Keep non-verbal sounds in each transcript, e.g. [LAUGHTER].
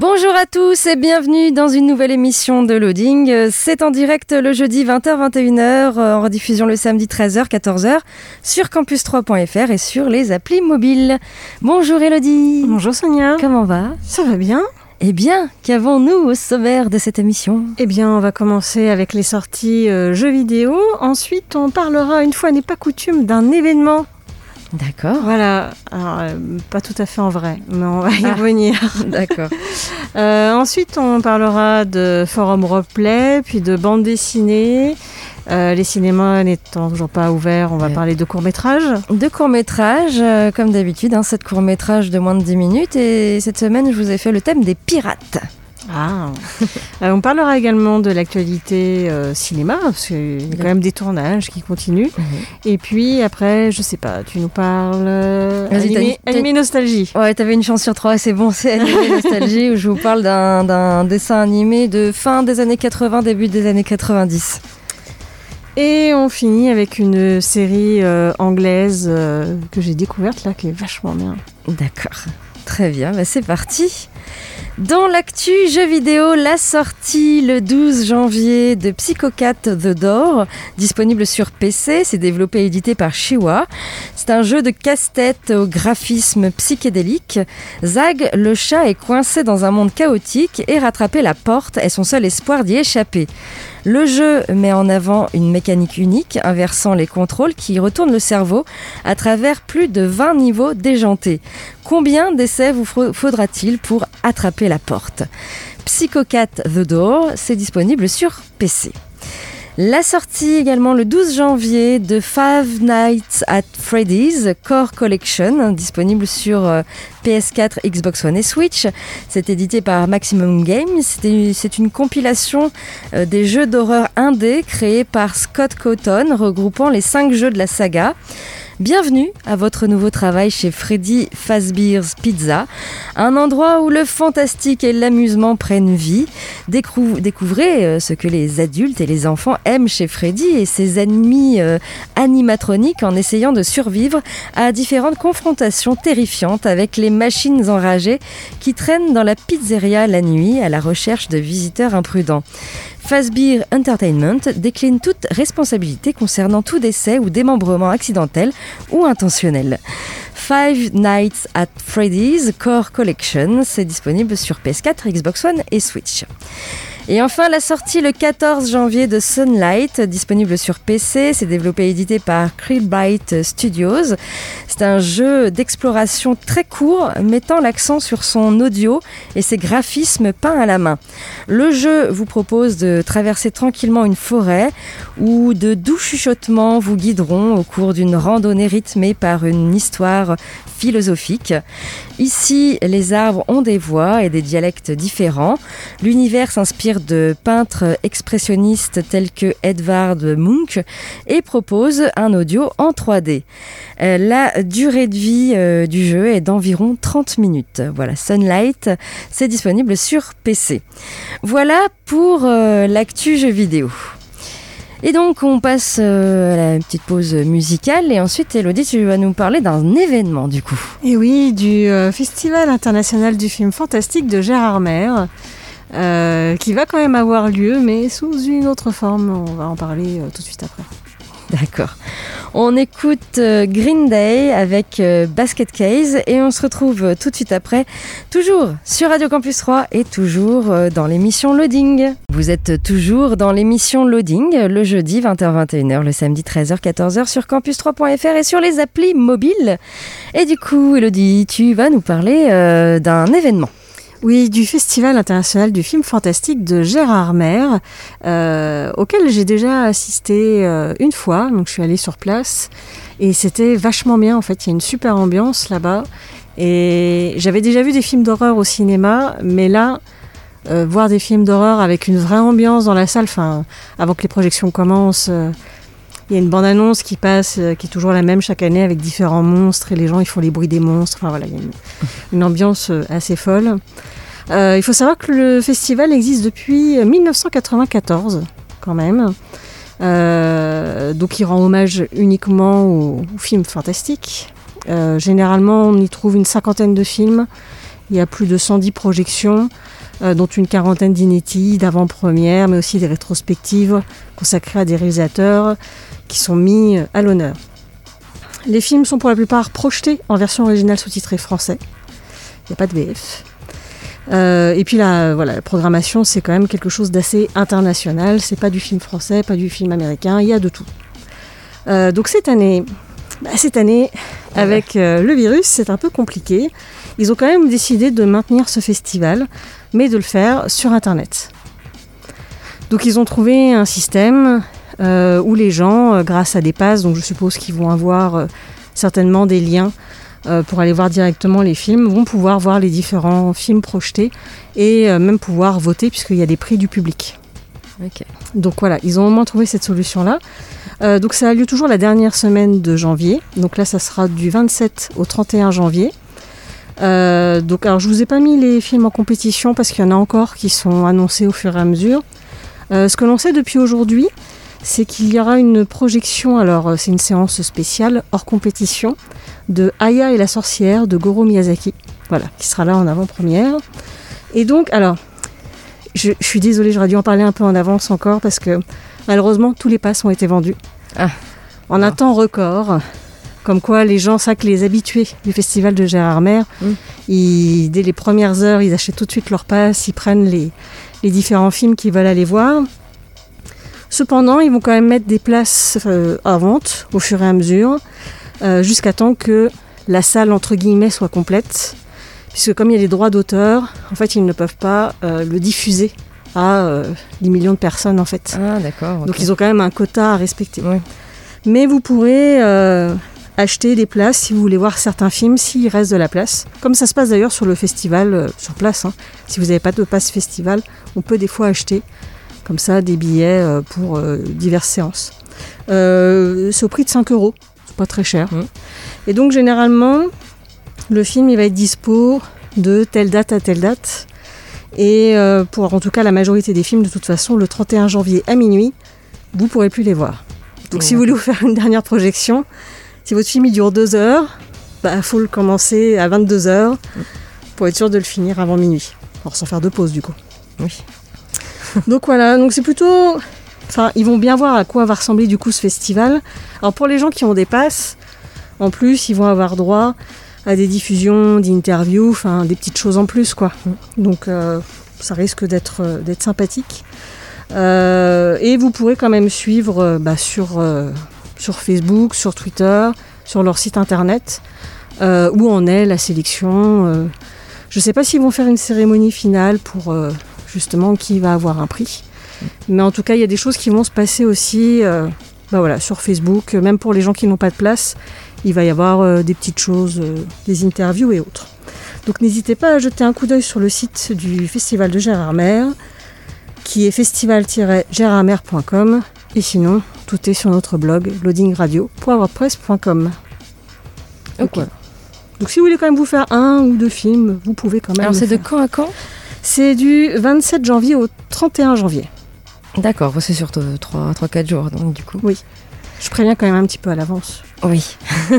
Bonjour à tous et bienvenue dans une nouvelle émission de Loading. C'est en direct le jeudi 20h-21h, euh, en rediffusion le samedi 13h-14h sur campus3.fr et sur les applis mobiles. Bonjour Elodie. Bonjour Sonia. Comment va? Ça va bien Eh bien, qu'avons-nous au sommaire de cette émission? Eh bien, on va commencer avec les sorties euh, jeux vidéo. Ensuite, on parlera, une fois n'est pas coutume, d'un événement. D'accord. Voilà, Alors, euh, pas tout à fait en vrai, mais on va y Ah. revenir. [LAUGHS] D'accord. Euh, ensuite, on parlera de forum roleplay, puis de bande dessinée. Euh, les cinémas n'étant toujours pas ouverts, on va Ouais. parler de courts-métrages. Deux courts-métrages, euh, comme d'habitude, hein, sept courts-métrages de moins de 10 minutes. Et cette semaine, je vous ai fait le thème des pirates. Ah. Euh, on parlera également de l'actualité euh, cinéma, parce qu'il y a quand même des tournages qui continuent. Et puis après, je sais pas, tu nous parles euh, animé, animé nostalgie. Ouais, t'avais une chance sur trois, c'est bon, c'est Animé [LAUGHS] Nostalgie, où je vous parle d'un d'un dessin animé de fin des années 80, début des années 90. Et on finit avec une série euh, anglaise que j'ai découverte là, qui est vachement bien. D'accord, très bien, bah c'est parti. Dans l'actu jeux vidéo, la sortie le 12 janvier de Psychocat The Door, disponible sur PC, c'est développé et édité par Shiwa. C'est un jeu de casse-tête au graphisme psychédélique. Zag, le chat, est coincé dans un monde chaotique et rattraper la porte est son seul espoir d'y échapper. Le jeu met en avant une mécanique unique, inversant les contrôles qui retournent le cerveau à travers plus de 20 niveaux déjantés. Combien d'essais vous faudra-t-il pour attraper la porte? Psychocat The Door, c'est disponible sur PC. La sortie également le 12 janvier de Five Nights at Freddy's Core Collection, disponible sur euh, PS4, Xbox One et Switch. C'est édité par Maximum Games. C'est une compilation euh, des jeux d'horreur indés créés par Scott Cawthon, regroupant les cinq jeux de la saga. Bienvenue à votre nouveau travail chez Freddy Fazbear's Pizza, un endroit où le fantastique et l'amusement prennent vie. Décou- découvrez euh, ce que les adultes et les enfants aiment chez Freddy et ses ennemis euh, animatroniques en essayant de survivre à différentes confrontations terrifiantes avec les machines enragées qui traînent dans la pizzeria la nuit à la recherche de visiteurs imprudents. Fazbear Entertainment décline toute responsabilité concernant tout décès ou démembrement accidentel ou intentionnel. Five Nights at Freddy's Core Collection, c'est disponible sur PS4, Xbox One et Switch. Et enfin, la sortie le 14 janvier de Sunlight, disponible sur PC. C'est développé et édité par Krillbyte Studios. C'est un jeu d'exploration très court, mettant l'accent sur son audio et ses graphismes peints à la main. Le jeu vous propose de traverser tranquillement une forêt où de doux chuchotements vous guideront au cours d'une randonnée rythmée par une histoire philosophique. Ici, les arbres ont des voix et des dialectes différents. L'univers s'inspire de peintres expressionnistes tels que Edvard Munch et propose un audio en 3D. Euh, la durée de vie euh, du jeu est d'environ 30 minutes. Voilà, Sunlight, c'est disponible sur PC. Voilà pour euh, l'actu jeu vidéo. Et donc on passe à la petite pause musicale et ensuite Elodie tu vas nous parler d'un événement du coup. Et oui, du Festival international du film fantastique de Gérard Maire, euh, qui va quand même avoir lieu, mais sous une autre forme. On va en parler euh, tout de suite après. [LAUGHS] D'accord. On écoute euh, Green Day avec Basket Case et on se retrouve tout de suite après, toujours sur Radio Campus 3 et toujours dans l'émission Loading. Vous êtes toujours dans l'émission Loading le jeudi 20h-21h, le samedi 13h-14h sur campus3.fr et sur les applis mobiles. Et du coup, Elodie, tu vas nous parler d'un événement. Oui, du Festival international du film fantastique de Gérard Maire, euh, auquel j'ai déjà assisté euh, une fois. Donc je suis allée sur place et c'était vachement bien. En fait, il y a une super ambiance là-bas. Et j'avais déjà vu des films d'horreur au cinéma, mais là, euh, voir des films d'horreur avec une vraie ambiance dans la salle, enfin, avant que les projections commencent. Il y a une bande-annonce qui passe, euh, qui est toujours la même chaque année avec différents monstres et les gens ils font les bruits des monstres. Enfin voilà, il y a une, [LAUGHS] une ambiance euh, assez folle. Euh, il faut savoir que le festival existe depuis 1994 quand même. Euh, donc il rend hommage uniquement aux, aux films fantastiques. Euh, généralement on y trouve une cinquantaine de films. Il y a plus de 110 projections, euh, dont une quarantaine d'inédits, d'avant-premières, mais aussi des rétrospectives consacrées à des réalisateurs qui sont mis euh, à l'honneur. Les films sont pour la plupart projetés en version originale sous-titrée français. Il n'y a pas de VF. Euh, et puis la, voilà, la programmation, c'est quand même quelque chose d'assez international. C'est pas du film français, pas du film américain, il y a de tout. Euh, donc cette année, bah, cette année, avec euh, le virus, c'est un peu compliqué. Ils ont quand même décidé de maintenir ce festival, mais de le faire sur Internet. Donc ils ont trouvé un système où les gens, euh, grâce à des passes, donc je suppose qu'ils vont avoir euh, certainement des liens euh, pour aller voir directement les films, vont pouvoir voir les différents films projetés et euh, même pouvoir voter puisqu'il y a des prix du public. Donc voilà, ils ont au moins trouvé cette solution-là. Euh, donc ça a lieu toujours la dernière semaine de janvier. Donc là, ça sera du 27 au 31 janvier. Euh, donc alors, je vous ai pas mis les films en compétition parce qu'il y en a encore qui sont annoncés au fur et à mesure. Euh, ce que l'on sait depuis aujourd'hui, c'est qu'il y aura une projection. Alors euh, c'est une séance spéciale hors compétition de Aya et la sorcière de Goro Miyazaki. Voilà, qui sera là en avant-première. Et donc, alors, je, je suis désolée, j'aurais dû en parler un peu en avance encore parce que malheureusement tous les passes ont été vendus Ah. en un temps record. Comme quoi, les gens, ça que les habitués du festival de Gérard Maire, Mm. ils- dès les premières heures, ils achètent tout de suite leur passe, ils prennent les, les différents films qu'ils veulent aller voir. Cependant, ils vont quand même mettre des places euh, à vente au fur et à mesure, euh, jusqu'à temps que la salle, entre guillemets, soit complète. Puisque comme il y a les droits d'auteur, en fait, ils ne peuvent pas euh, le diffuser à des millions de personnes, en fait. Ah, d'accord. Donc ils ont quand même un quota à respecter. Mais vous pourrez acheter des places si vous voulez voir certains films, s'il reste de la place. Comme ça se passe d'ailleurs sur le festival, euh, sur place. hein. Si vous n'avez pas de passe festival, on peut des fois acheter comme ça des billets euh, pour euh, diverses séances. Euh, c'est au prix de 5 euros, c'est pas très cher. Mhm. Et donc généralement, le film il va être dispo de telle date à telle date. Et pour en tout cas la majorité des films, de toute façon, le 31 janvier à minuit, vous pourrez plus les voir. Donc si vous voulez vous faire une dernière projection, si votre film il dure deux heures, bah faut le commencer à 22 heures pour être sûr de le finir avant minuit. Alors sans faire de pause du coup. Oui. Donc voilà, donc c'est plutôt... Enfin, ils vont bien voir à quoi va ressembler du coup ce festival. Alors pour les gens qui ont des passes, en plus, ils vont avoir droit à des diffusions, d'interviews, enfin des petites choses en plus quoi. Donc euh, ça risque d'être euh, d'être sympathique. Euh, et vous pourrez quand même suivre bah, sur, sur Facebook, sur Twitter, sur leur site internet, où en est la sélection. je ne sais pas s'ils vont faire une cérémonie finale pour justement qui va avoir un prix. Mais en tout cas, il y a des choses qui vont se passer aussi euh, bah voilà, sur Facebook, euh, même pour les gens qui n'ont pas de place. Il va y avoir euh, des petites choses, euh, des interviews et autres. Donc n'hésitez pas à jeter un coup d'œil sur le site du Festival de Gérard Mer, qui est festival-gérardmer.com. Et sinon, tout est sur notre blog loadingradio.wordpress.com. Donc, Ok. voilà. Donc si vous voulez quand même vous faire un ou deux films, vous pouvez quand même. Alors c'est de quand à quand? C'est du 27 janvier au 31 janvier. D'accord, c'est sur 3-4 jours, donc du coup. Je préviens quand même un petit peu à l'avance. Oui. [LAUGHS]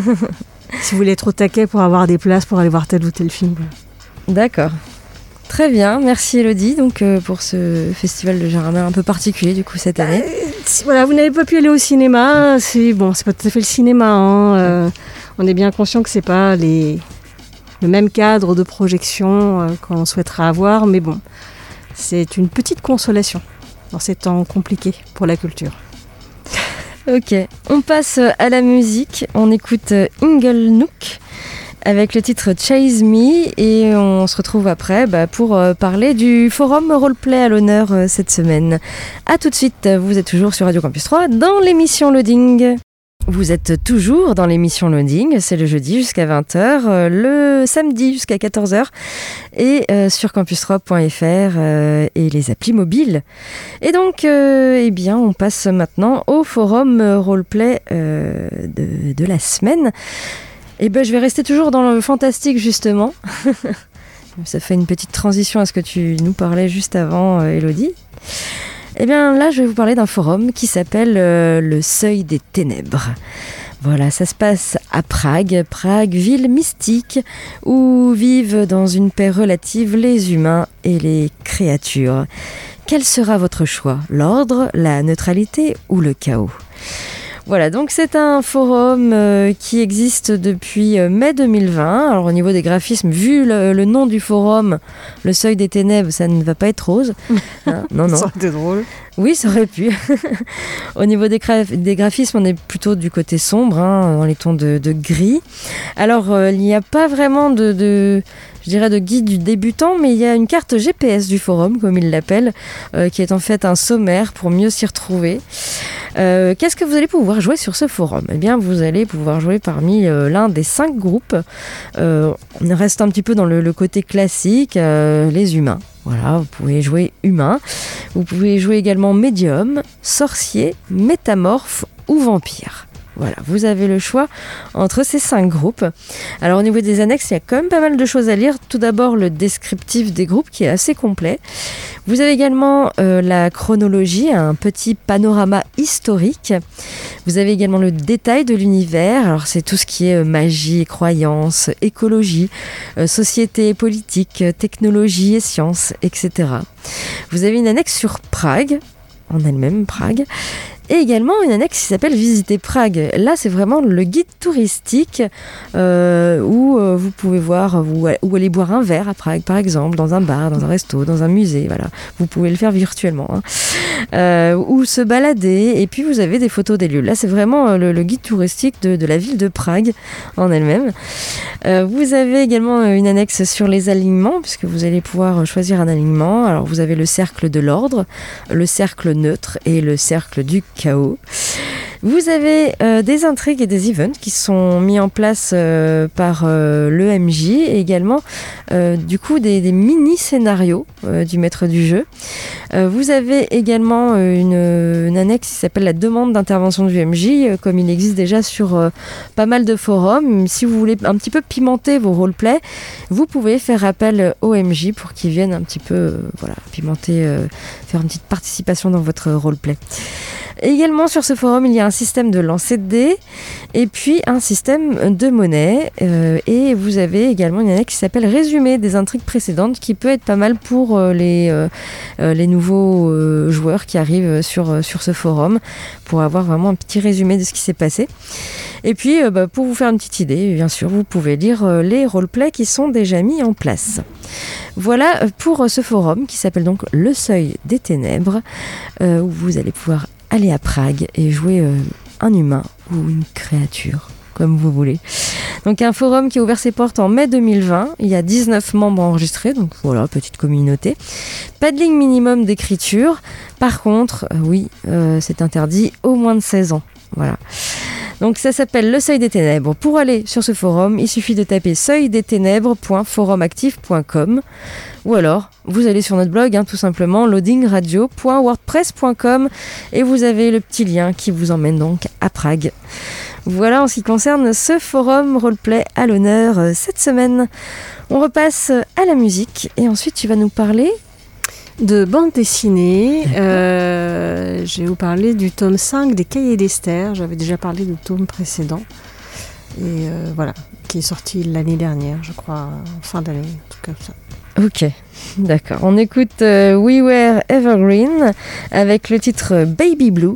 Si vous voulez être au taquet pour avoir des places pour aller voir tel ou tel film. D'accord. Très bien, merci Elodie donc, euh, pour ce festival de Mer un peu particulier du coup cette année. Si, Voilà, vous n'avez pas pu aller au cinéma, c'est bon, c'est pas tout à fait le cinéma. hein, euh, on est bien conscient que c'est pas les le même cadre de projection euh, qu'on souhaiterait avoir, mais bon, c'est une petite consolation dans ces temps compliqués pour la culture. [LAUGHS] Ok, on passe à la musique, on écoute euh, Ingle Nook avec le titre Chase Me et on se retrouve après bah, pour euh, parler du forum roleplay à l'honneur cette semaine. A tout de suite, vous êtes toujours sur Radio Campus 3 dans l'émission Loading. Vous êtes toujours dans l'émission Loading, c'est le jeudi jusqu'à 20h, euh, le samedi jusqu'à 14h et euh, sur campus3.fr euh, et les applis mobiles. Et donc, eh bien, on passe maintenant au forum roleplay de, la semaine. Et ben, je vais rester toujours dans le fantastique justement. [LAUGHS] Ça fait une petite transition à ce que tu nous parlais juste avant, Elodie. Eh bien là, je vais vous parler d'un forum qui s'appelle euh, le Seuil des Ténèbres. Voilà, ça se passe à Prague, Prague, ville mystique, où vivent dans une paix relative les humains et les créatures. Quel sera votre choix? L'ordre, la neutralité ou le chaos? Voilà, donc c'est un forum euh, qui existe depuis euh, mai 2020. Alors au niveau des graphismes, vu le, nom du forum, le seuil des ténèbres, ça ne va pas être rose. [LAUGHS] Hein, non, non. ça aurait été drôle. Oui, ça aurait pu. [LAUGHS] au niveau des, graphismes, on est plutôt du côté sombre, hein, dans les tons de, gris. Alors euh, il n'y a pas vraiment de de guide du débutant, mais il y a une carte GPS du forum, comme il l'appelle, euh, qui est en fait un sommaire pour mieux s'y retrouver. Euh, qu'est-ce que vous allez pouvoir jouer sur ce forum? Eh bien, vous allez pouvoir jouer parmi euh, l'un des cinq groupes. on reste un petit peu dans le côté classique, les humains. Voilà, vous pouvez jouer humain. Vous pouvez jouer également médium, sorcier, métamorphe ou vampire. Voilà, vous avez le choix entre ces cinq groupes. Alors au niveau des annexes, il y a quand même pas mal de choses à lire. Tout d'abord le descriptif des groupes qui est assez complet. Vous avez également euh, la chronologie, un petit panorama historique. Vous avez également le détail de l'univers. Alors c'est tout ce qui est euh, magie, croyances, écologie, euh, société, politique, technologie et sciences, etc. Vous avez une annexe sur Prague en elle-même, Prague et également une annexe qui s'appelle Visiter Prague. Là, c'est vraiment le guide touristique euh, où euh, vous pouvez voir, où, aller boire un verre à Prague, par exemple, dans un bar, dans un resto, dans un musée. Voilà, vous pouvez le faire virtuellement. Hein. Euh, ou se balader. Et puis, vous avez des photos des lieux. Là, c'est vraiment le, guide touristique de, de, la ville de Prague en elle-même. vous avez également une annexe sur les alignements, puisque vous allez pouvoir choisir un alignement. Alors, vous avez le cercle de l'ordre, le cercle neutre et le cercle du chaos. Vous avez euh, des intrigues et des events qui sont mis en place euh, par euh, l'EMJ et également du coup des, mini scénarios du maître du jeu. vous avez également une, une annexe qui s'appelle la demande d'intervention du MJ, comme il existe déjà sur pas mal de forums. Si vous voulez un petit peu pimenter vos roleplays, vous pouvez faire appel au MJ pour qu'il vienne un petit peu voilà, pimenter, faire une petite participation dans votre roleplay. Également sur ce forum, il y a un système de lancer de dés et puis un système de monnaie. Euh, et vous avez également une annexe qui s'appelle Résumé des intrigues précédentes qui peut être pas mal pour euh, les, euh, les nouveaux joueurs qui arrivent sur, sur ce forum pour avoir vraiment un petit résumé de ce qui s'est passé. Et puis, bah, pour vous faire une petite idée, bien sûr, vous pouvez lire les roleplays qui sont déjà mis en place. Voilà pour ce forum qui s'appelle donc Le Seuil des Ténèbres, où vous allez pouvoir aller à Prague et jouer euh, un humain ou une créature comme vous voulez. Donc un forum qui a ouvert ses portes en mai 2020. Il y a 19 membres enregistrés, donc voilà, petite communauté. Pas de ligne minimum d'écriture. Par contre, euh, oui, euh, c'est interdit au moins de 16 ans. Voilà. Donc ça s'appelle Le Seuil des Ténèbres. Pour aller sur ce forum, il suffit de taper seuildesténèbres.forumactif.com ou alors vous allez sur notre blog hein, tout simplement loadingradio.wordpress.com et vous avez le petit lien qui vous emmène donc à Prague. Voilà en ce qui concerne ce forum roleplay à l'honneur euh, cette semaine. On repasse à la musique et ensuite tu vas nous parler de bande dessinée. Euh, je vais vous parler du tome 5 des Cahiers d'Esther. J'avais déjà parlé du tome précédent. Et euh, voilà, qui est sorti l'année dernière, je crois, en fin d'année, tout comme ça. Ok, d'accord. On écoute euh, We Were Evergreen avec le titre Baby Blue.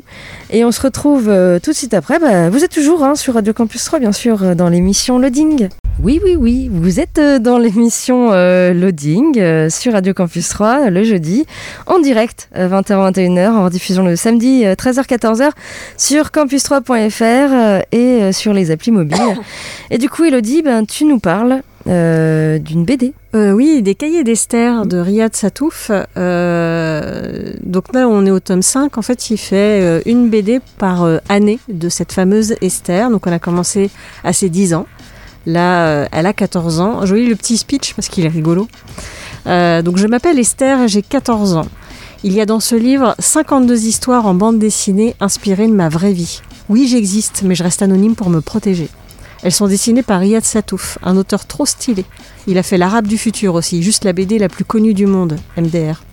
Et on se retrouve tout de suite après. Bah, vous êtes toujours hein, sur Radio Campus 3, bien sûr, dans l'émission Loading. Oui, oui, oui, vous êtes euh, dans l'émission euh, Loading euh, sur Radio Campus 3 le jeudi, en direct, 20h-21h, en rediffusion le samedi 13h-14h sur campus3.fr et sur les applis mobiles. [LAUGHS] Et du coup, Elodie, ben, tu nous parles d'une BD. oui, des cahiers d'Esther de Riyad Satouf. donc là, on est au tome 5. En fait, il fait une BD par année de cette fameuse Esther. Donc on a commencé à ses 10 ans. Là, euh, elle a 14 ans. Je lis le petit speech parce qu'il est rigolo. Euh, donc, je m'appelle Esther, j'ai 14 ans. Il y a dans ce livre 52 histoires en bande dessinée inspirées de ma vraie vie. Oui, j'existe, mais je reste anonyme pour me protéger. Elles sont dessinées par Riyad Satouf, un auteur trop stylé. Il a fait l'arabe du futur aussi, juste la BD la plus connue du monde, MDR.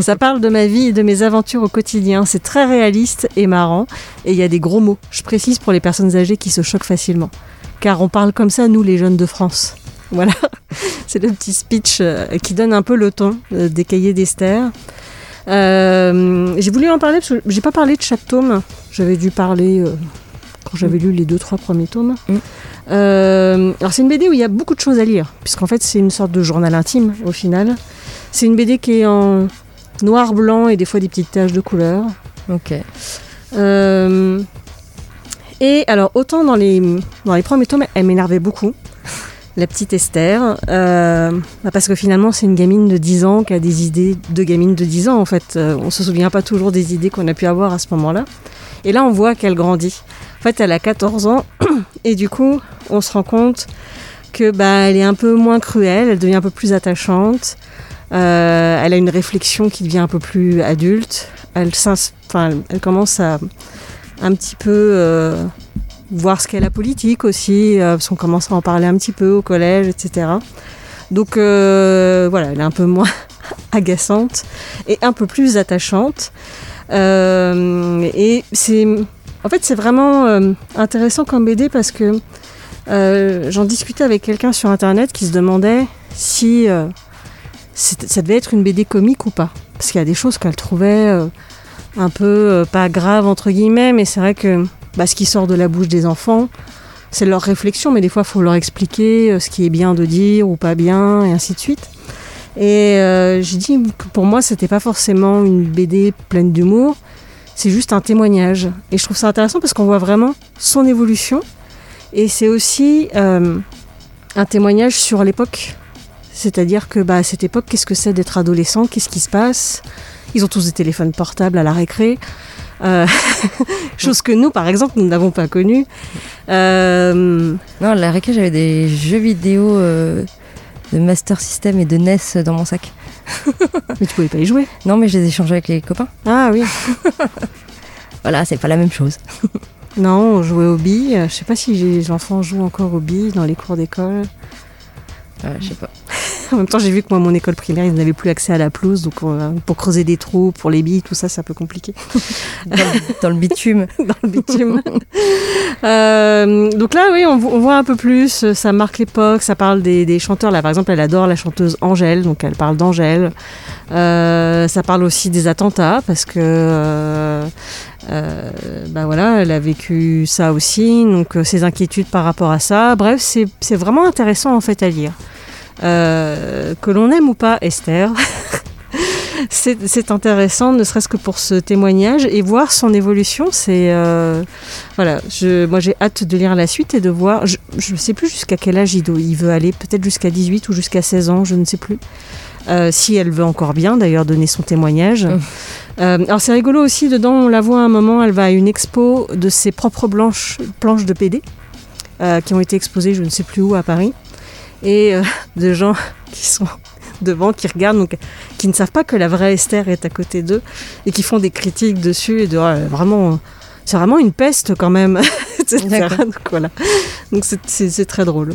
Ça parle de ma vie et de mes aventures au quotidien. C'est très réaliste et marrant. Et il y a des gros mots. Je précise pour les personnes âgées qui se choquent facilement car on parle comme ça, nous, les jeunes de France. [LAUGHS] Voilà, c'est le petit speech euh, qui donne un peu le ton euh, des cahiers d'Esther. Euh, j'ai voulu en parler parce que j'ai pas parlé de chaque tome. J'avais dû parler quand j'avais lu les deux trois premiers tomes. Mm. alors c'est une BD où il y a beaucoup de choses à lire, puisqu'en fait c'est une sorte de journal intime au final. C'est une BD qui est en noir, blanc et des fois des petites taches de couleur. Ok. Et alors, autant dans les, dans les premiers tomes, elle m'énervait beaucoup, [LAUGHS] la petite Esther, euh, bah, parce que finalement, c'est une gamine de 10 ans qui a des idées de gamine de 10 ans, en fait. Euh, on se souvient pas toujours des idées qu'on a pu avoir à ce moment-là. Et là, on voit qu'elle grandit. En fait, elle a 14 ans, [CLEARS THROAT] et du coup, on se rend compte que bah, elle est un peu moins cruelle, elle devient un peu plus attachante. Euh, elle a une réflexion qui devient un peu plus adulte. Elle, commence à, un petit peu euh, voir ce qu'est la politique aussi, euh, parce qu'on commence à en parler un petit peu au collège, etc. Donc voilà, elle est un peu moins [LAUGHS] agaçante et un peu plus attachante. Et c'est, en fait, c'est vraiment intéressant comme BD parce que j'en discutais avec quelqu'un sur internet qui se demandait si ça devait être une BD comique ou pas, parce qu'il y a des choses qu'elle trouvait un peu euh, pas grave entre guillemets, mais c'est vrai que bah, ce qui sort de la bouche des enfants, c'est leur réflexion, mais des fois il faut leur expliquer euh, ce qui est bien de dire ou pas bien, et ainsi de suite. Et euh, j'ai dit que pour moi c'était pas forcément une BD pleine d'humour, c'est juste un témoignage. Et je trouve ça intéressant parce qu'on voit vraiment son évolution, et c'est aussi un témoignage sur l'époque. C'est-à-dire que bah, à cette époque, qu'est-ce que c'est d'être adolescent? Qu'est-ce qui se passe? Ils ont tous des téléphones portables à la récré. Euh, [LAUGHS] chose que nous, par exemple, nous n'avons pas connue. Euh, non, à la récré, j'avais des jeux vidéo euh, de Master System et de NES dans mon sac. [LAUGHS] mais tu pouvais pas y jouer Non, mais je les échangeais avec les copains. Ah oui. [LAUGHS] voilà, c'est pas la même chose. [LAUGHS] non, on jouait aux billes. Je sais pas si les enfants jouent encore aux billes dans les cours d'école. je sais pas. [LAUGHS] en même temps, j'ai vu que moi, mon école primaire, ils n'avaient plus accès à la pelouse, donc euh, pour creuser des trous, pour les billes, tout ça, c'est un peu compliqué. [LAUGHS] dans, le bitume. [LAUGHS] dans le bitume. Euh, donc là, oui, on, voit un peu plus, ça marque l'époque, ça parle des, chanteurs. Là, par exemple, elle adore la chanteuse Angèle, donc elle parle d'Angèle. Euh, ça parle aussi des attentats, parce que... bah voilà, elle a vécu ça aussi, donc ses inquiétudes par rapport à ça. Bref, c'est vraiment intéressant en fait à lire. Euh, que l'on aime ou pas Esther. [LAUGHS] c'est intéressant, ne serait-ce que pour ce témoignage et voir son évolution. C'est euh, voilà, je, moi j'ai hâte de lire la suite et de voir. Je ne sais plus jusqu'à quel âge il, il veut aller, peut-être jusqu'à 18 ou jusqu'à 16 ans, je ne sais plus. Euh, si elle veut encore bien d'ailleurs donner son témoignage. alors c'est rigolo aussi, dedans on la voit à un moment, elle va à une expo de ses propres blanches, planches de PD qui ont été exposées je ne sais plus où à Paris et euh, de gens [LAUGHS] qui sont devant, qui regardent, donc qui ne savent pas que la vraie Esther est à côté d'eux et qui font des critiques dessus et de vraiment, c'est vraiment une peste quand même, [LAUGHS] Donc voilà, donc c'est très drôle.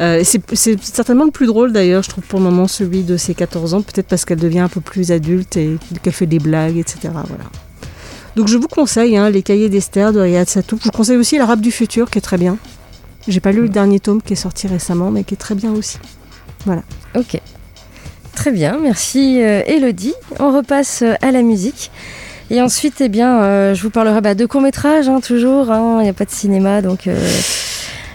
Euh, c'est certainement le plus drôle d'ailleurs, je trouve pour le moment celui de ses 14 ans, peut-être parce qu'elle devient un peu plus adulte et qu'elle fait des blagues, etc. Voilà. Donc je vous conseille hein, les cahiers d'Esther de Riyad Satouf. Je vous conseille aussi l'Arabe du futur qui est très bien. J'ai pas lu le dernier tome qui est sorti récemment, mais qui est très bien aussi. Voilà. Ok. Très bien, merci euh, Elodie. On repasse euh, à la musique. Et ensuite, eh bien, euh, je vous parlerai bah, de court-métrage, hein, toujours. Hein. Il n'y a pas de cinéma, donc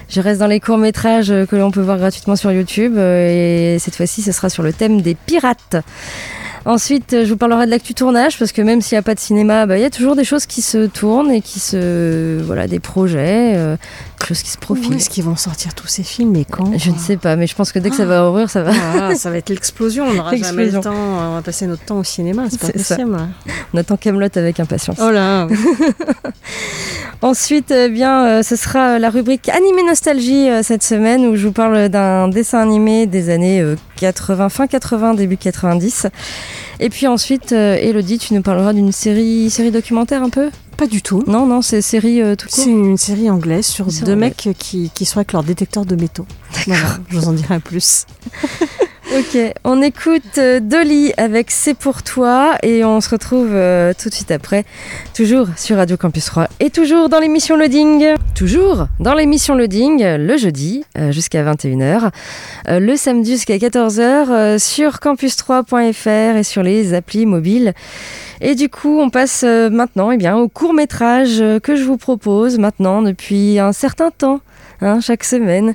Je reste dans les courts-métrages que l'on peut voir gratuitement sur YouTube et cette fois-ci ce sera sur le thème des pirates. Ensuite, je vous parlerai de l'actu tournage parce que même s'il n'y a pas de cinéma, bah, il y a toujours des choses qui se tournent et qui se. Voilà, des projets, euh, choses qui se profilent. Où est-ce qu'ils vont sortir tous ces films et quand Je ne sais pas, mais je pense que dès que ça va ouvrir, ça va. Ah, ça va être l'explosion. On n'aura jamais le temps. On va passer notre temps au cinéma, c'est pas possible. On attend Camelot avec impatience. Oh là [LAUGHS] Ensuite, eh bien, euh, ce sera la rubrique Animé Nostalgie euh, cette semaine où je vous parle d'un dessin animé des années 80, fin 80, début 90. Et puis ensuite, euh, Elodie, tu nous parleras d'une série, série documentaire un peu? Pas du tout. Non, non, c'est série euh, tout court? C'est une série anglaise sur deux mecs qui, qui sont avec leur détecteur de métaux. Voilà, je vous en dirai plus. [LAUGHS] Ok, on écoute euh, Dolly avec C'est pour toi et on se retrouve euh, tout de suite après, toujours sur Radio Campus 3 et toujours dans l'émission Loading. Toujours dans l'émission Loading, le jeudi euh, jusqu'à 21h, le samedi jusqu'à 14h sur campus3.fr et sur les applis mobiles. Et du coup, on passe maintenant eh bien, au court métrage que je vous propose maintenant depuis un certain temps. Hein, chaque semaine.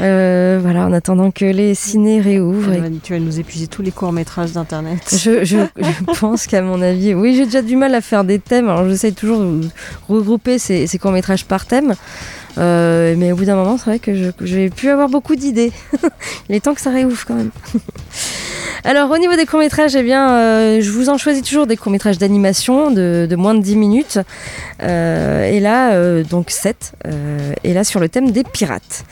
Euh, voilà, en attendant que les ciné réouvrent. Et... Tu vas nous épuiser tous les courts-métrages d'Internet. [LAUGHS] Je, je, [LAUGHS] je pense qu'à mon avis, oui, j'ai déjà du mal à faire des thèmes. Alors, j'essaie toujours de regrouper ces, ces courts-métrages par thème. Euh, mais au bout d'un moment, c'est vrai que je, je vais plus avoir beaucoup d'idées. [LAUGHS] Il est temps que ça réouvre quand même. [LAUGHS] Alors au niveau des courts-métrages, eh bien, euh, je vous en choisis toujours des courts-métrages d'animation de, moins de 10 minutes. Euh, et là, donc 7. et là sur le thème des pirates.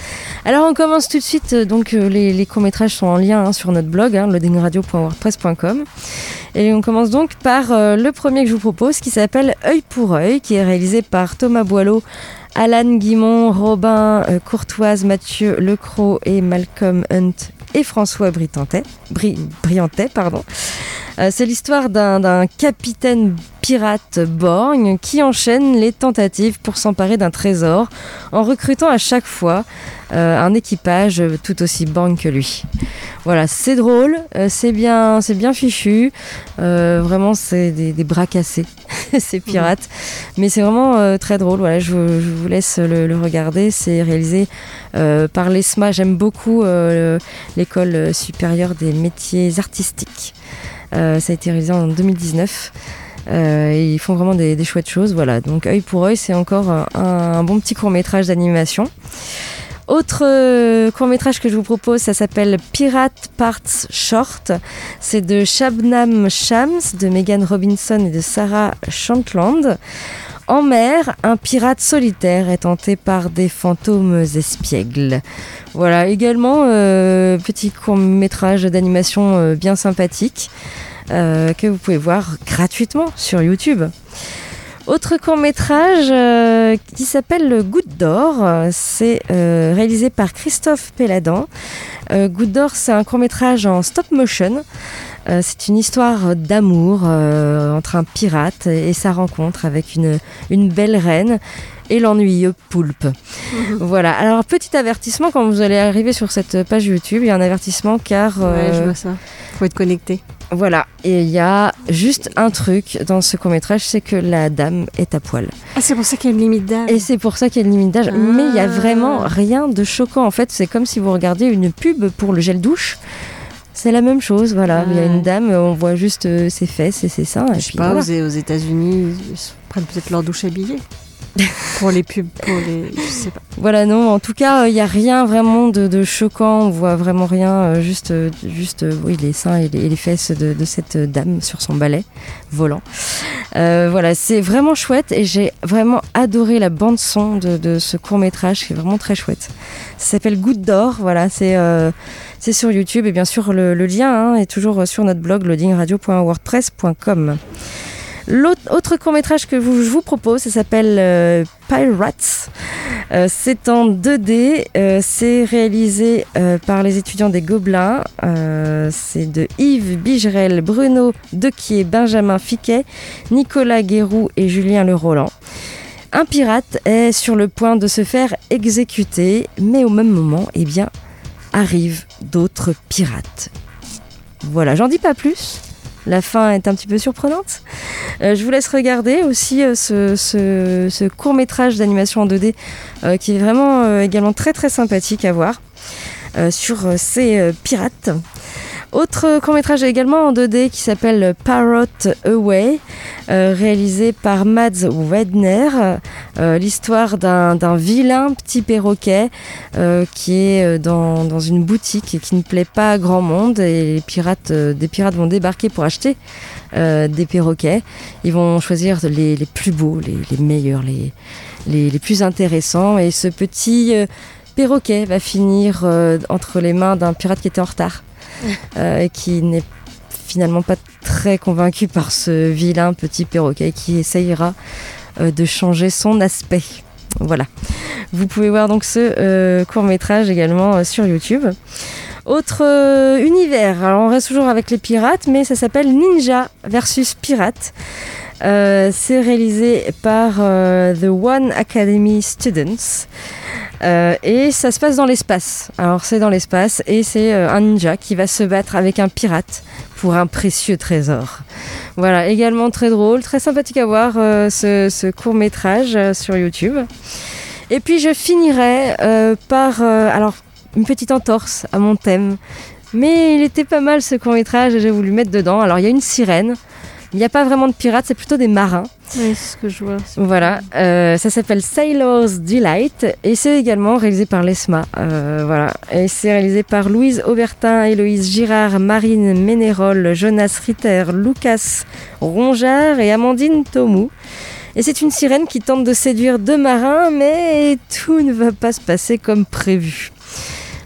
Alors on commence tout de suite. Donc les, les courts-métrages sont en lien hein, sur notre blog, hein, loadingradio.wordpress.com. Et on commence donc par le premier que je vous propose qui s'appelle Œil pour œil, qui est réalisé par Thomas Boileau Alan Guimont, Robin Courtoise, Mathieu Lecros et Malcolm Hunt et François Briantet. Bri Briantet pardon. Euh, c'est l'histoire d'un capitaine pirate borgne qui enchaîne les tentatives pour s'emparer d'un trésor en recrutant à chaque fois euh, un équipage tout aussi borgne que lui. Voilà, c'est drôle, euh, c'est bien, c'est bien fichu. Euh, vraiment, c'est des, bras cassés, [LAUGHS] ces pirates. Mais c'est vraiment très drôle. Voilà, je, vous laisse le regarder. C'est réalisé par l'ESMA. J'aime beaucoup l'école supérieure des métiers artistiques. ça a été réalisé en 2019. Euh, ils font vraiment des, des, chouettes choses. Voilà, donc œil pour œil, c'est encore un, bon petit court métrage d'animation. Autre euh, court métrage que je vous propose, ça s'appelle Pirate Parts Short. C'est de Shabnam Shams, de Megan Robinson et de Sarah Shantland. En mer, un pirate solitaire est tenté par des fantômes espiègles. Voilà, également euh, petit court métrage d'animation bien sympathique. Euh, que vous pouvez voir gratuitement sur YouTube. Autre court métrage euh, qui s'appelle Le Goutte d'or, c'est euh, réalisé par Christophe Pelladan. Euh, Goutte d'or, c'est un court métrage en stop motion. c'est une histoire d'amour entre un pirate et sa rencontre avec une, une belle reine et l'ennuyeux poulpe. [LAUGHS] voilà. Alors petit avertissement quand vous allez arriver sur cette page YouTube, il y a un avertissement car ouais, je vois ça. Faut être connecté. Voilà, et il y a juste un truc dans ce court métrage, c'est que la dame est à poil. Ah, c'est pour ça qu'il y a une limite d'âge. Et c'est pour ça qu'il y a une limite d'âge. Ah. Mais il n'y a vraiment rien de choquant. En fait, c'est comme si vous regardiez une pub pour le gel douche. C'est la même chose, voilà. Il y a une dame, on voit juste euh, ses fesses et ses seins. Je sais pas, voilà. aux États-Unis, ils prennent peut-être leur douche habillée. Pour les pubs, pour les. Je sais pas. Voilà, non, en tout cas, il n'y a rien vraiment de, de, choquant, on voit vraiment rien, euh, juste, juste euh, oui, les seins et les, et les fesses de, de, cette dame sur son balai volant. Euh, voilà, c'est vraiment chouette et j'ai vraiment adoré la bande-son de, de, ce court-métrage qui est vraiment très chouette. Ça s'appelle Goutte d'or, voilà, c'est. Euh, c'est sur YouTube et bien sûr le, le lien hein, est toujours sur notre blog loadingradio.wordpress.com. L'autre court métrage que je vous propose, ça s'appelle euh, Pirates. Euh, c'est en 2D. Euh, c'est réalisé par les étudiants des Gobelins. C'est de Yves Bigerel, Bruno Dequier, Benjamin Fiquet, Nicolas Guéroux et Julien Le Roland. Un pirate est sur le point de se faire exécuter, mais au même moment, eh bien, arrivent d'autres pirates. Voilà, j'en dis pas plus. La fin est un petit peu surprenante. Je vous laisse regarder aussi ce, court métrage d'animation en 2D qui est vraiment également très très sympathique à voir sur ces pirates. Autre court-métrage également en 2D qui s'appelle Parrot Away, euh, réalisé par Mads Wedner. Euh, l'histoire d'un vilain petit perroquet euh, qui est dans, une boutique et qui ne plaît pas à grand monde. Et les pirates, des pirates vont débarquer pour acheter des perroquets. Ils vont choisir les, plus beaux, les, meilleurs, les, les, plus intéressants. Et ce petit perroquet va finir entre les mains d'un pirate qui était en retard. [LAUGHS] Euh, qui n'est finalement pas très convaincu par ce vilain petit perroquet qui essayera euh, de changer son aspect. Voilà. Vous pouvez voir donc ce euh, court métrage également sur YouTube. Autre univers, alors on reste toujours avec les pirates, mais ça s'appelle Ninja versus Pirates. c'est réalisé par The One Academy Students. Euh, et ça se passe dans l'espace. Alors c'est dans l'espace et c'est euh, un ninja qui va se battre avec un pirate pour un précieux trésor. Voilà, également très drôle, très sympathique à voir euh, ce, court métrage sur YouTube. Et puis je finirai par alors une petite entorse à mon thème. Mais il était pas mal ce court métrage et j'ai voulu mettre dedans. Alors il y a une sirène. Il n'y a pas vraiment de pirates, c'est plutôt des marins. Oui, c'est ce que je vois. Voilà, euh, ça s'appelle Sailor's Delight et c'est également réalisé par l'ESMA. Euh, voilà, et c'est réalisé par Louise Aubertin, Héloïse Girard, Marine Ménérol, Jonas Ritter, Lucas Rongeard et Amandine Tomou. Et c'est une sirène qui tente de séduire deux marins, mais tout ne va pas se passer comme prévu.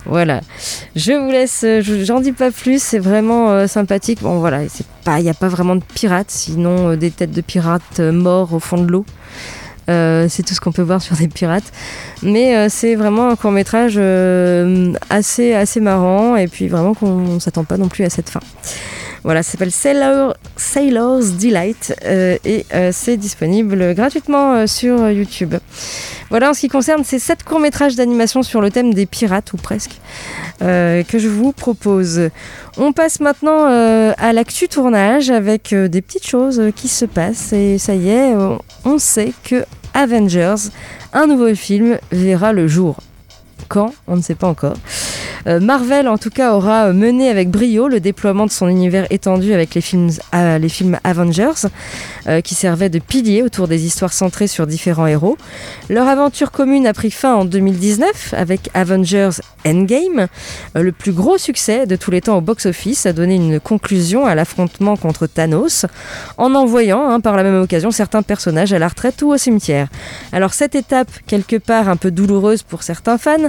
Voilà. Je vous laisse, euh, j'en dis pas plus, c'est vraiment euh, sympathique. Bon voilà, il n'y a pas vraiment de pirates, sinon euh, des têtes de pirates morts au fond de l'eau. C'est tout ce qu'on peut voir sur des pirates. Mais c'est vraiment un court métrage assez, assez marrant et puis vraiment qu'on ne s'attend pas non plus à cette fin. Voilà, ça s'appelle Sailor's Delight et c'est disponible gratuitement sur YouTube. Voilà en ce qui concerne ces sept courts-métrages d'animation sur le thème des pirates, ou presque, euh, que je vous propose. On passe maintenant euh, à l'actu tournage avec euh, des petites choses qui se passent. Et ça y est, on sait que Avengers, un nouveau film, verra le jour. Quand On ne sait pas encore. Euh, Marvel, en tout cas, aura mené avec brio le déploiement de son univers étendu avec les films, euh, Avengers, euh, qui servaient de pilier autour des histoires centrées sur différents héros. Leur aventure commune a pris fin en 2019 avec Avengers Endgame. le plus gros succès de tous les temps au box-office a donné une conclusion à l'affrontement contre Thanos, en envoyant hein, par la même occasion certains personnages à la retraite ou au cimetière. Alors cette étape, quelque part un peu douloureuse pour certains fans,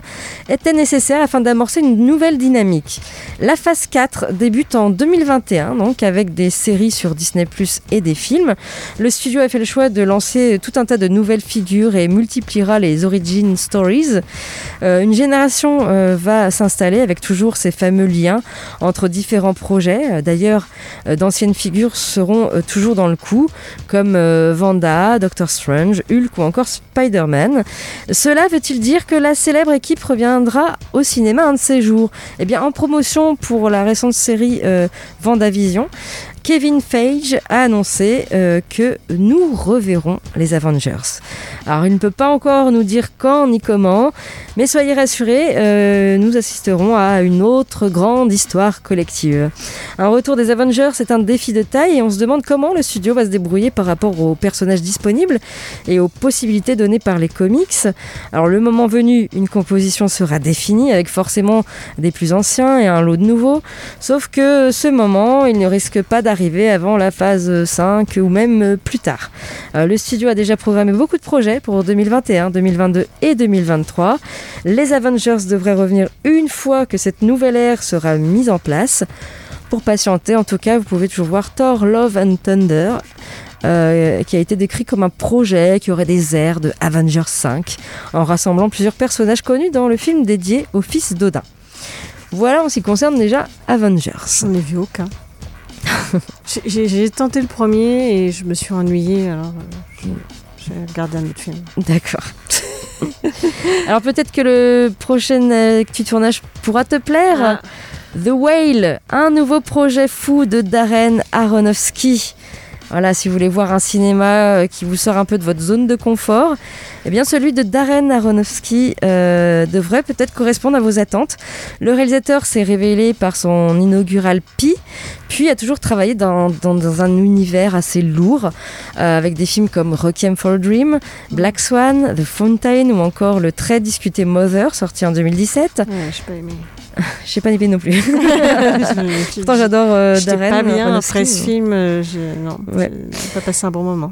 était nécessaire afin d'amorcer une nouvelle dynamique. La phase 4 débute en 2021, donc avec des séries sur Disney Plus et des films. Le studio a fait le choix de lancer tout un tas de nouvelles figures et multipliera les origin stories. Euh, une génération euh, va s'installer avec toujours ces fameux liens entre différents projets. Euh, d'ailleurs, d'anciennes figures seront toujours dans le coup, comme Vanda, Doctor Strange, Hulk ou encore Spider-Man. Cela veut-il dire que la célèbre équipe reviendra au cinéma un de ces jours. Eh bien, en promotion pour la récente série euh, Vendavision, Kevin Feige a annoncé euh, que nous reverrons les Avengers. Alors il ne peut pas encore nous dire quand ni comment, mais soyez rassurés, euh, nous assisterons à une autre grande histoire collective. Un retour des Avengers est un défi de taille et on se demande comment le studio va se débrouiller par rapport aux personnages disponibles et aux possibilités données par les comics. Alors le moment venu, une composition sera définie avec forcément des plus anciens et un lot de nouveaux, sauf que ce moment, il ne risque pas d'arriver avant la phase 5 ou même plus tard. Euh, le studio a déjà programmé beaucoup de projets pour 2021, 2022 et 2023. Les Avengers devraient revenir une fois que cette nouvelle ère sera mise en place. Pour patienter, en tout cas, vous pouvez toujours voir Thor Love and Thunder. Euh, qui a été décrit comme un projet qui aurait des airs de Avengers 5, en rassemblant plusieurs personnages connus dans le film dédié au fils d'Odin. Voilà en ce qui concerne déjà Avengers. Ai vu aucun. J'ai tenté le premier et je me suis ennuyée, alors euh, j'ai regardé un autre film. D'accord. [LAUGHS] alors peut-être que le prochain petit tournage pourra te plaire. Ah. The Whale, un nouveau projet fou de Darren Aronofsky. Voilà, si vous voulez voir un cinéma euh, qui vous sort un peu de votre zone de confort, eh bien celui de Darren Aronofsky euh, devrait peut-être correspondre à vos attentes. Le réalisateur s'est révélé par son inaugural Pi, puis a toujours travaillé dans, un univers assez lourd, euh, avec des films comme Requiem for a Dream, Black Swan, The Fountain ou encore le très discuté Mother, sorti en 2017. Ouais, j'ai pas aimé. [LAUGHS] Je sais pas non plus. Je- [LAUGHS] Pourtant j'adore euh, Darren pas bien Aronofsky. après ce film. euh, je- Non, Ouais. j'ai pas passé un bon moment.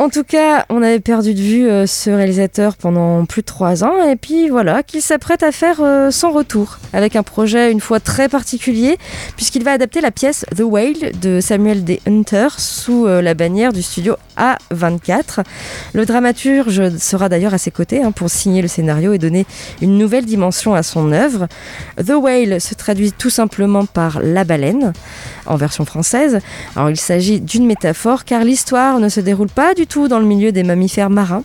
En tout cas, on avait perdu de vue euh, ce réalisateur pendant plus de trois ans, et puis voilà, qu'il s'apprête à faire euh, son retour, avec un projet une fois très particulier, puisqu'il va adapter la pièce The Whale de Samuel D. Hunter sous euh, la bannière du studio A24. Le dramaturge sera d'ailleurs à ses côtés hein, pour signer le scénario et donner une nouvelle dimension à son œuvre. The Whale se traduit tout simplement par la baleine, en version française. Alors il s'agit d'une métaphore car l'histoire ne se déroule pas du tout dans le milieu des mammifères marins.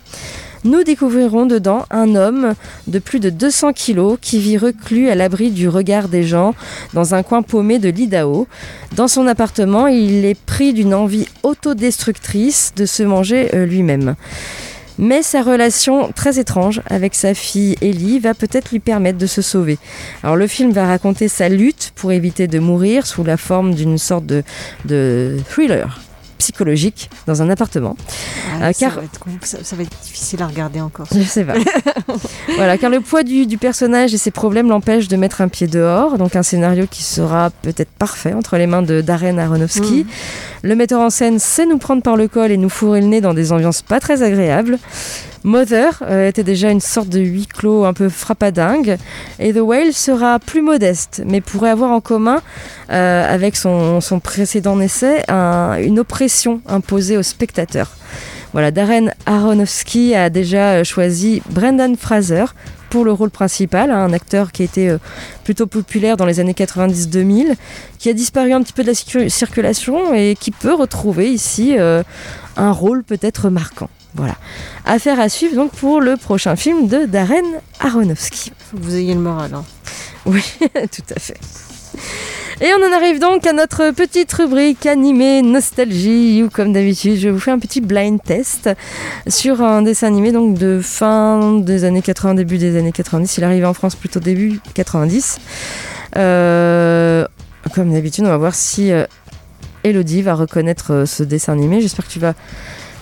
Nous découvrirons dedans un homme de plus de 200 kilos qui vit reclus à l'abri du regard des gens dans un coin paumé de l'Idaho. Dans son appartement, il est pris d'une envie autodestructrice de se manger euh, lui-même. Mais sa relation très étrange avec sa fille Ellie va peut-être lui permettre de se sauver. Alors le film va raconter sa lutte pour éviter de mourir sous la forme d'une sorte de, de thriller psychologique dans un appartement. Ah, Euh, ça, car- va être, com- ça, ça va être difficile à regarder encore. Je sais pas. [LAUGHS] voilà, car le poids du, du personnage et ses problèmes l'empêchent de mettre un pied dehors. Donc un scénario qui sera peut-être parfait entre les mains de Darren Aronofsky. Le metteur en scène sait nous prendre par le col et nous fourrer le nez dans des ambiances pas très agréables. Mother euh, était déjà une sorte de huis clos un peu frappadingue. Et The Whale sera plus modeste, mais pourrait avoir en commun euh, avec son, précédent essai un- une oppression imposée aux spectateurs. Voilà, Darren Aronofsky a déjà euh, choisi Brendan Fraser pour le rôle principal, hein, un acteur qui euh, plutôt populaire dans les années 90-2000, qui a disparu un petit peu de la circu- circulation et qui peut retrouver ici un rôle peut-être marquant. Voilà. Affaire à suivre donc pour le prochain film de Darren Aronofsky. Faut que vous ayez le moral. hein. Oui, [LAUGHS] tout à fait. Et on en arrive donc à notre petite rubrique animée nostalgie où comme d'habitude je vous fais un petit blind test sur un dessin animé donc de fin des années 80 début des années 90 il est arrivé en France plutôt début 90 Euh, comme d'habitude on va voir si euh, Elodie va reconnaître euh, ce dessin animé j'espère que tu vas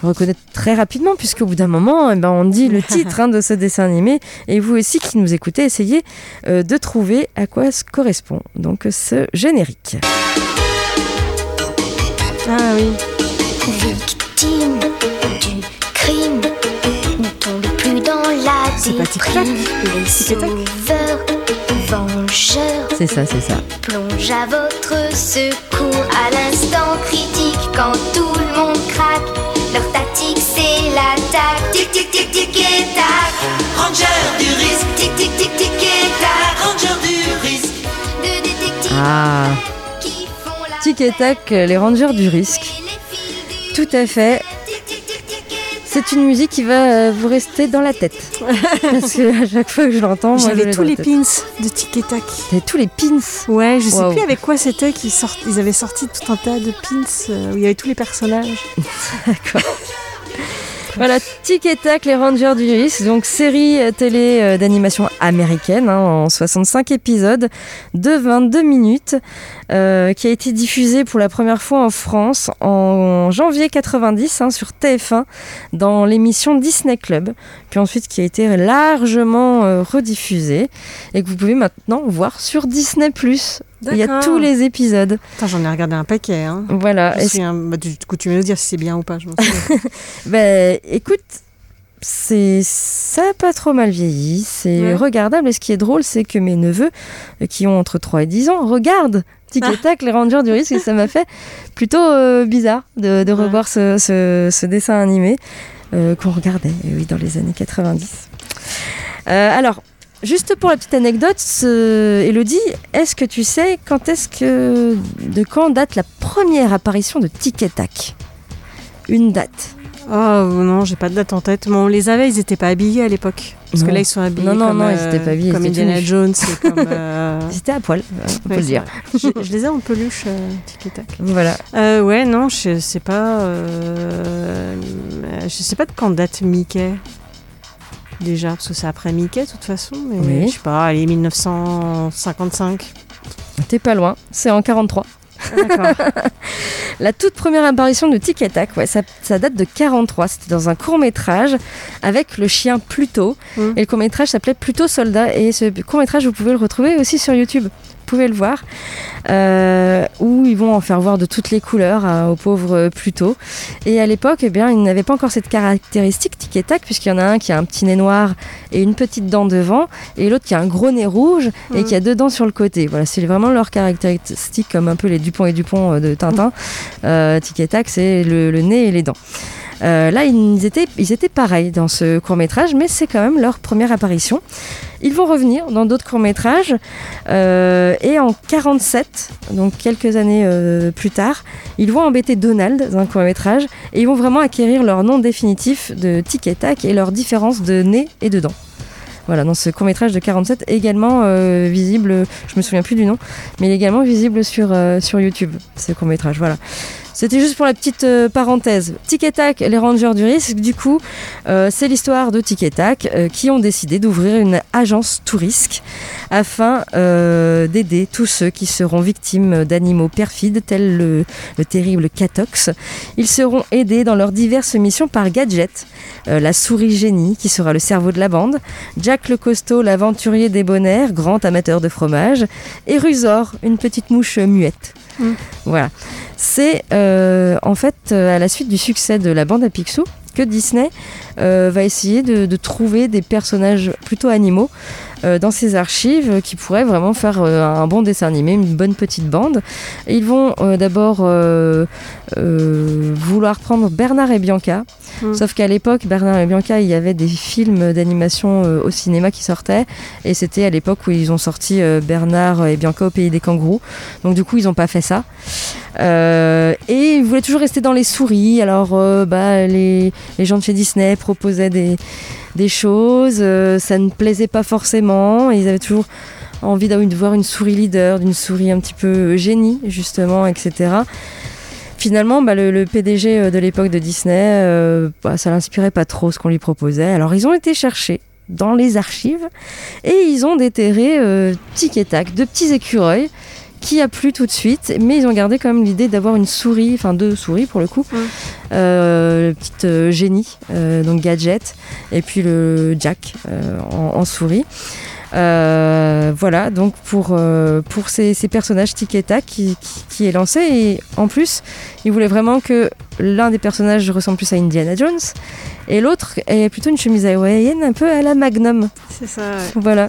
reconnaître très rapidement puisqu'au bout d'un moment eh ben, on dit le [LAUGHS] titre hein, de ce dessin animé et vous aussi qui nous écoutez essayez euh, de trouver à quoi ce correspond donc ce générique. Ah oui. Victime du crime ne tombe plus dans la C'est pas tic-tac déprime. Les Tic-tac sauveurs, vengeurs, C'est ça, c'est ça. plongent à votre secours à l'instant critique quand tout c'est l'attaque. Tic tic tic tic et tac. Ranger du risque, Tic tic tic tic et tac. ranger du risque. De détectives Ah, qui font la tic et tac, les rangers du risque. Tout à fait. C'est une musique qui va euh, vous rester dans la tête. [LAUGHS] Parce que à chaque fois que je l'entends, J'avais tous les tête. pins de Tic et Tac. T'avais tous les pins. Ouais, je sais plus avec quoi c'était qu'ils sortent. Ils avaient sorti tout un tas de pins euh, où il y avait tous les personnages. [LAUGHS] Voilà, Tic et Tac, les Rangers du risque, donc série euh, télé euh, d'animation américaine hein, en 65 épisodes de 22 minutes, euh, qui a été diffusée pour la première fois en France en janvier 90 hein, sur TF1 dans l'émission Disney Club, puis ensuite qui a été largement rediffusée et que vous pouvez maintenant voir sur Disney+. Il y a tous les épisodes. J'en ai regardé un paquet. Hein. Voilà. Je souviens- bah, du coup, tu me le dire si c'est bien ou pas. Je. Ben, [LAUGHS] écoute, c'est ça a pas trop mal vieilli, c'est Ouais. regardable. Et ce qui est drôle, c'est que mes neveux, euh, qui ont entre 3 et 10 ans, regardent Tic et Tac, les Rangers du risque, et ça m'a fait plutôt euh, bizarre de, de Ouais. revoir ce, ce- ce dessin animé euh, qu'on regardait, oui, dans les années 90. Euh, alors. Juste pour la petite anecdote, Elodie, est-ce que tu sais quand est-ce que de quand date la première apparition de Tic et Tac? Une date. oh non, j'ai pas de date en tête. Bon, on les avait, ils étaient pas habillés à l'époque. Parce que là, ils sont habillés Non, non, comme, non, ils euh, étaient pas habillés, comme Indiana tout nus. Jones et comme... [LAUGHS] euh, Ils étaient à poil, euh, on peut ouais, le c'est dire. je, je les ai en peluche, euh, tic et tac. Voilà. Ouais, non, je sais pas. je sais pas de quand date Mickey. Déjà, parce que c'est après Mickey de toute façon. Mais Oui. je sais pas, allez, 1955. T'es pas loin, c'est en 43. D'accord. [LAUGHS] La toute première apparition de Tic Tac, ouais, ça, ça date de 43. C'était dans un court métrage avec le chien Pluto. Mm. Et le court métrage s'appelait Pluto Soldat. Et ce court métrage, vous pouvez le retrouver aussi sur YouTube. Vous pouvez le voir. Euh, où ils vont en faire voir de toutes les couleurs hein, au pauvre euh, Pluto. Et à l'époque, eh bien, il n'avait pas encore cette caractéristique Tic et Tac, puisqu'il y en a un qui a un petit nez noir et une petite dent devant, et l'autre qui a un gros nez rouge et Mm. qui a deux dents sur le côté. Voilà, c'est vraiment leur caractéristique, comme un peu les Dupont et Dupont euh, de Tintin. Euh, Tic et Tac, c'est le, le nez et les dents. Euh, là, ils étaient, ils étaient pareils dans ce court métrage, mais c'est quand même leur première apparition. Ils vont revenir dans d'autres courts métrages euh, et en 47, donc quelques années euh, plus tard, ils vont embêter Donald dans un court métrage et ils vont vraiment acquérir leur nom définitif de Tic et Tac et leur différence de nez et de dents. Voilà, dans ce court métrage de 47, également visible, je me souviens plus du nom, mais également visible sur, sur YouTube, ce court métrage. Voilà. C'était juste pour la petite euh, parenthèse. Tic les Rangers du risque, du coup, euh, c'est l'histoire de Tic euh, qui ont décidé d'ouvrir une agence touristique afin euh, d'aider tous ceux qui seront victimes d'animaux perfides tels le, le terrible Catox. Ils seront aidés dans leurs diverses missions par Gadget, la souris génie qui sera le cerveau de la bande, Jack le costaud, l'aventurier débonnaire, grand amateur de fromage, et Rusor, une petite mouche muette. Mm. Voilà. C'est euh, en fait euh, à la suite du succès de la bande à Picsou que Disney euh, va essayer de, de trouver des personnages plutôt animaux euh, dans ses archives euh, qui pourraient vraiment faire euh, un bon dessin animé, une bonne petite bande. Ils vont d'abord vouloir prendre Bernard et Bianca, Mm. sauf qu'à l'époque, Bernard et Bianca, il y avait des films d'animation au cinéma qui sortaient, et c'était à l'époque où ils ont sorti Bernard et Bianca au pays des kangourous. Donc du coup, ils n'ont pas fait ça. Euh, et ils voulaient toujours rester dans les souris. Alors, euh, bah, les, les gens de chez Disney proposaient des, des choses. euh, ça ne plaisait pas forcément. Ils avaient toujours envie de voir une souris leader, d'une souris un petit peu génie, justement, etc. Finalement, bah, le, PDG de l'époque de Disney, euh, bah, ça l'inspirait pas trop ce qu'on lui proposait. Alors, ils ont été chercher dans les archives et ils ont déterré euh, tic et tac, deux petits écureuils qui a plu tout de suite, mais ils ont gardé quand même l'idée d'avoir une souris, enfin deux souris pour le coup, Mm. euh, le petit euh, génie, euh, donc gadget, et puis le Jack euh, en, en souris. Voilà, donc pour, pour ces, ces personnages tic et tac qui, qui, qui est lancé, et en plus, ils voulaient vraiment que l'un des personnages ressemble plus à Indiana Jones, et l'autre est plutôt une chemise hawaïenne un peu à la Magnum. C'est ça, ouais. Voilà.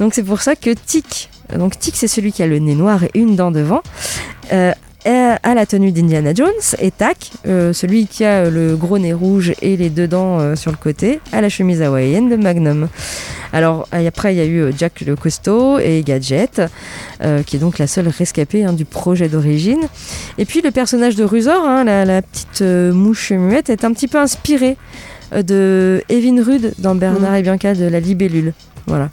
Donc c'est pour ça que Tic, donc Tic c'est celui qui a le nez noir et une dent devant, euh, a la tenue d'Indiana Jones et Tac, euh, celui qui a le gros nez rouge et les deux dents euh, sur le côté, a la chemise hawaïenne de Magnum. Alors et après il y a eu euh, Jack le costaud et Gadget, euh, qui est donc la seule rescapée hein, du projet d'origine. Et puis le personnage de Rusor, hein, la, la petite euh, mouche muette, est un petit peu inspiré euh, de Evin Rude dans Bernard et Bianca de la libellule. Voilà.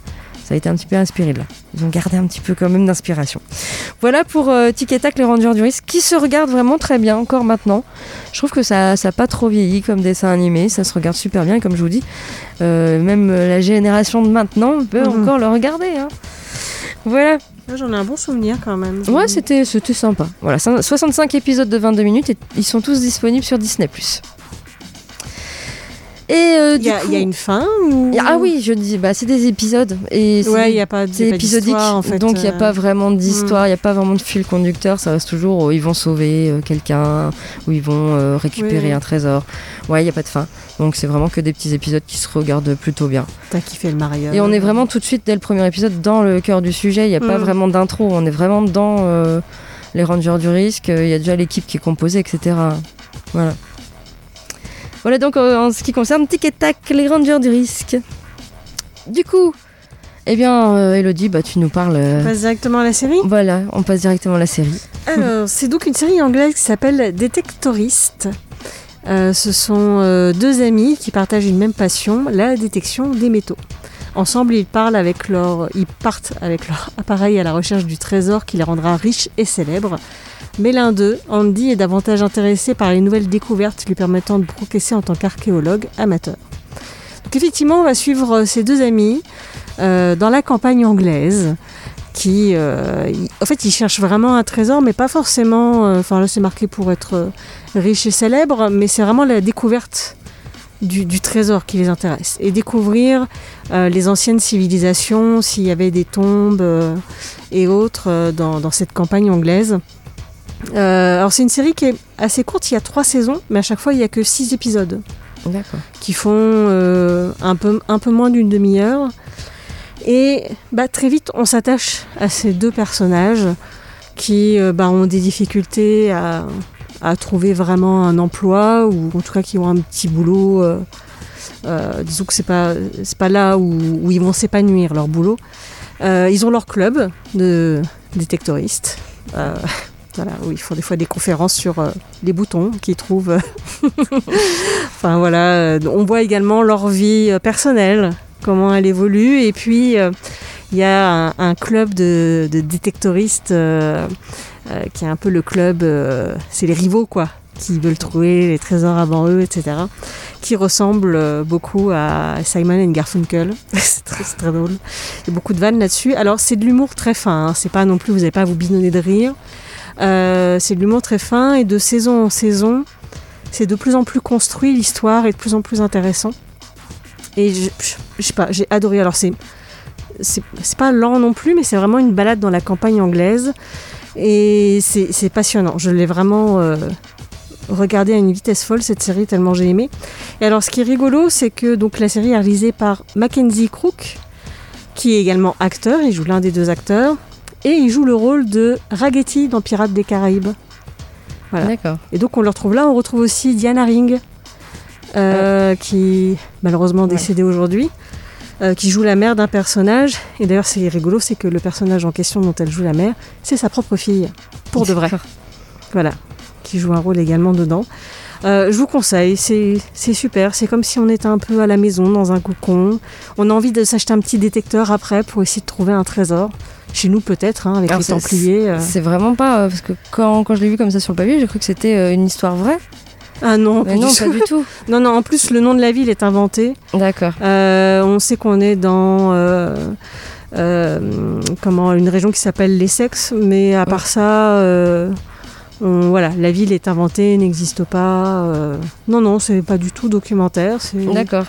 Ça a été un petit peu inspiré de là. Ils ont gardé un petit peu quand même d'inspiration. Voilà pour euh, Tic et Tac, les Rangers du risque, qui se regarde vraiment très bien encore maintenant. Je trouve que ça n'a pas trop vieilli comme dessin animé. Ça se regarde super bien, comme je vous dis. euh, même la génération de maintenant peut Mhm. encore le regarder. hein. Voilà. Là, J'en ai un bon souvenir quand même. Ouais, c'était sympa. Voilà, cin- 65 épisodes de 22 minutes et ils sont tous disponibles sur Disney+. Et euh, Il du y, a- coup- il y a une fin ou... Ah oui, je dis, bah, c'est des épisodes. Et c'est Ouais, a pas, c'est épisodique, en fait. donc il n'y a euh. pas vraiment d'histoire, il n'y a pas vraiment de fil conducteur, ça reste toujours oh, ils vont sauver euh, quelqu'un ou ils vont euh, récupérer Oui. un trésor. Ouais, il n'y a pas de fin. Donc c'est vraiment que des petits épisodes qui se regardent plutôt bien. T'as kiffé le mariage. Et on est vraiment tout de suite dès le premier épisode dans le cœur du sujet, il n'y a pas Mm. vraiment d'intro, on est vraiment dans euh, les Rangers du risque, il y a déjà l'équipe qui est composée, etc. Voilà. Voilà donc euh, en ce qui concerne Tic et Tac, les Rangers du risque. Du coup, eh bien, euh, Elodie, bah, tu nous parles. euh, On passe directement à la série voilà, on passe directement à la série. Alors, [LAUGHS] c'est donc une série anglaise qui s'appelle Détectoriste. Euh, ce sont deux amis qui partagent une même passion, la détection des métaux. Ensemble, ils, parlent avec leur, ils partent avec leur appareil à la recherche du trésor qui les rendra riches et célèbres. Mais l'un d'eux, Andy, est davantage intéressé par les nouvelles découvertes lui permettant de progresser en tant qu'archéologue amateur. Donc effectivement, on va suivre ces deux amis euh, dans la campagne anglaise qui, euh, en fait, ils cherchent vraiment un trésor, mais pas forcément. euh, Enfin, là, c'est marqué pour être euh, riche et célèbre, mais c'est vraiment la découverte du, du trésor qui les intéresse et découvrir euh, les anciennes civilisations, s'il y avait des tombes euh, et autres euh, dans, dans cette campagne anglaise. Alors, c'est une série qui est assez courte. Il y a trois saisons, mais à chaque fois, il y a que six épisodes qui font un, peu, un peu moins d'une demi-heure. Et bah, très vite, on s'attache à ces deux personnages qui bah, ont des difficultés à, à trouver vraiment un emploi ou en tout cas qui ont un petit boulot. euh, euh, disons que c'est pas c'est pas là où, ils vont s'épanouir leur boulot. Euh, ils ont leur club de détectoristes. euh, voilà, où ils font des fois des conférences sur les boutons qu'ils trouvent. [LAUGHS] enfin voilà, on voit également leur vie personnelle, comment elle évolue. Et puis il y a un, un club de, de détectoristes euh, qui est un peu le club, euh, c'est les rivaux quoi, qui veulent trouver les trésors avant eux, etc. Qui ressemble euh, beaucoup à Simon and Garfunkel. [LAUGHS] c'est très, drôle. Il y a beaucoup de vannes là-dessus. Alors c'est de l'humour très fin. hein. C'est pas non plus, vous n'allez pas à vous bidonner de rire. C'est de l'humour très fin et de saison en saison, c'est de plus en plus construit. L'histoire est de plus en plus intéressant. Et je, sais pas, j'ai adoré. Alors c'est c'est pas lent non plus, mais c'est vraiment une balade dans la campagne anglaise. Et c'est passionnant. Je l'ai vraiment euh, regardé à une vitesse folle, cette série, tellement j'ai aimé. Et alors, ce qui est rigolo, c'est que donc, la série est réalisée par Mackenzie Crook, qui est également acteur. Il joue l'un des deux acteurs. Et il joue le rôle de Raggedy dans Pirates des Caraïbes. Voilà. D'accord. Et donc, on le retrouve là. On retrouve aussi Diana Ring, euh, qui malheureusement décédée aujourd'hui. Euh, qui joue la mère d'un personnage. Et d'ailleurs, c'est rigolo, c'est que le personnage en question dont elle joue la mère, c'est sa propre fille, pour de vrai. Voilà, qui joue un rôle également dedans. Euh, je vous conseille, c'est super. C'est comme si on était un peu à la maison, dans un cocon. On a envie de s'acheter un petit détecteur après pour essayer de trouver un trésor. Chez nous, peut-être, hein, avec Alors, les c'est- Templiers. euh. C'est vraiment pas. parce que quand, quand je l'ai vu comme ça sur le papier, j'ai cru que c'était une histoire vraie. Ah non, Mais non, du pas du tout. [LAUGHS] Non, non, en plus, le nom de la ville est inventé. D'accord. Euh, on sait qu'on est dans euh, euh, comment une région qui s'appelle l'Essex, mais à part ça, euh, on- voilà, la ville est inventée, n'existe pas. euh. non, non, c'est pas du tout documentaire. D'accord.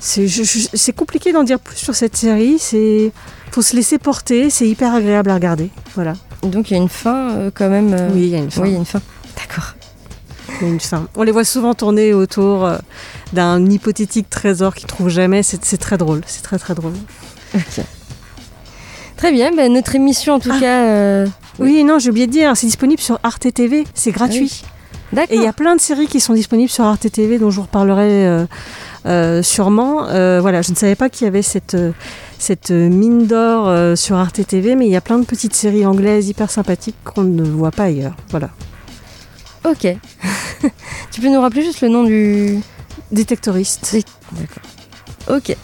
c'est compliqué d'en dire plus sur cette série. C'est faut se laisser porter. C'est hyper agréable à regarder. Voilà. Donc il y a une fin quand même. Oui, il y a une fin. Oui, il y a une fin. D'accord. Une fin. On les voit souvent tourner autour euh, d'un hypothétique trésor qu'ils trouvent jamais. C'est très drôle. C'est très très drôle. Très bien, ben, notre émission en tout Ah. cas. euh, Oui, non, j'ai oublié de dire, c'est disponible sur Arte TV, c'est gratuit. D'accord. Et il y a plein de séries qui sont disponibles sur Arte TV dont je vous reparlerai euh, euh, sûrement. Voilà, je ne savais pas qu'il y avait cette, cette mine d'or sur Arte TV, mais il y a plein de petites séries anglaises hyper sympathiques qu'on ne voit pas ailleurs. Voilà. Ok. [LAUGHS] tu peux nous rappeler juste le nom du. Détectoriste. Dé- D'accord. Ok.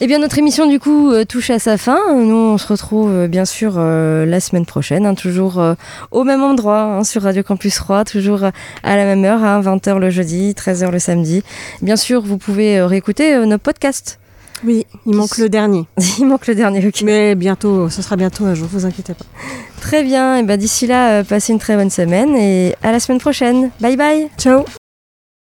Eh bien, notre émission, du coup, euh, touche à sa fin. Nous, on se retrouve, euh, bien sûr, euh, la semaine prochaine, hein, toujours euh, au même endroit, hein, sur Radio Campus 3, toujours à la même heure, hein, 20h le jeudi, 13h le samedi. Bien sûr, vous pouvez euh, réécouter nos podcasts. Oui, il manque le dernier. [LAUGHS] Il manque le dernier, ok. Mais bientôt, ce sera bientôt un jour, vous inquiétez pas. Très bien. Et ben, d'ici là, euh, passez une très bonne semaine et à la semaine prochaine. Bye bye. Ciao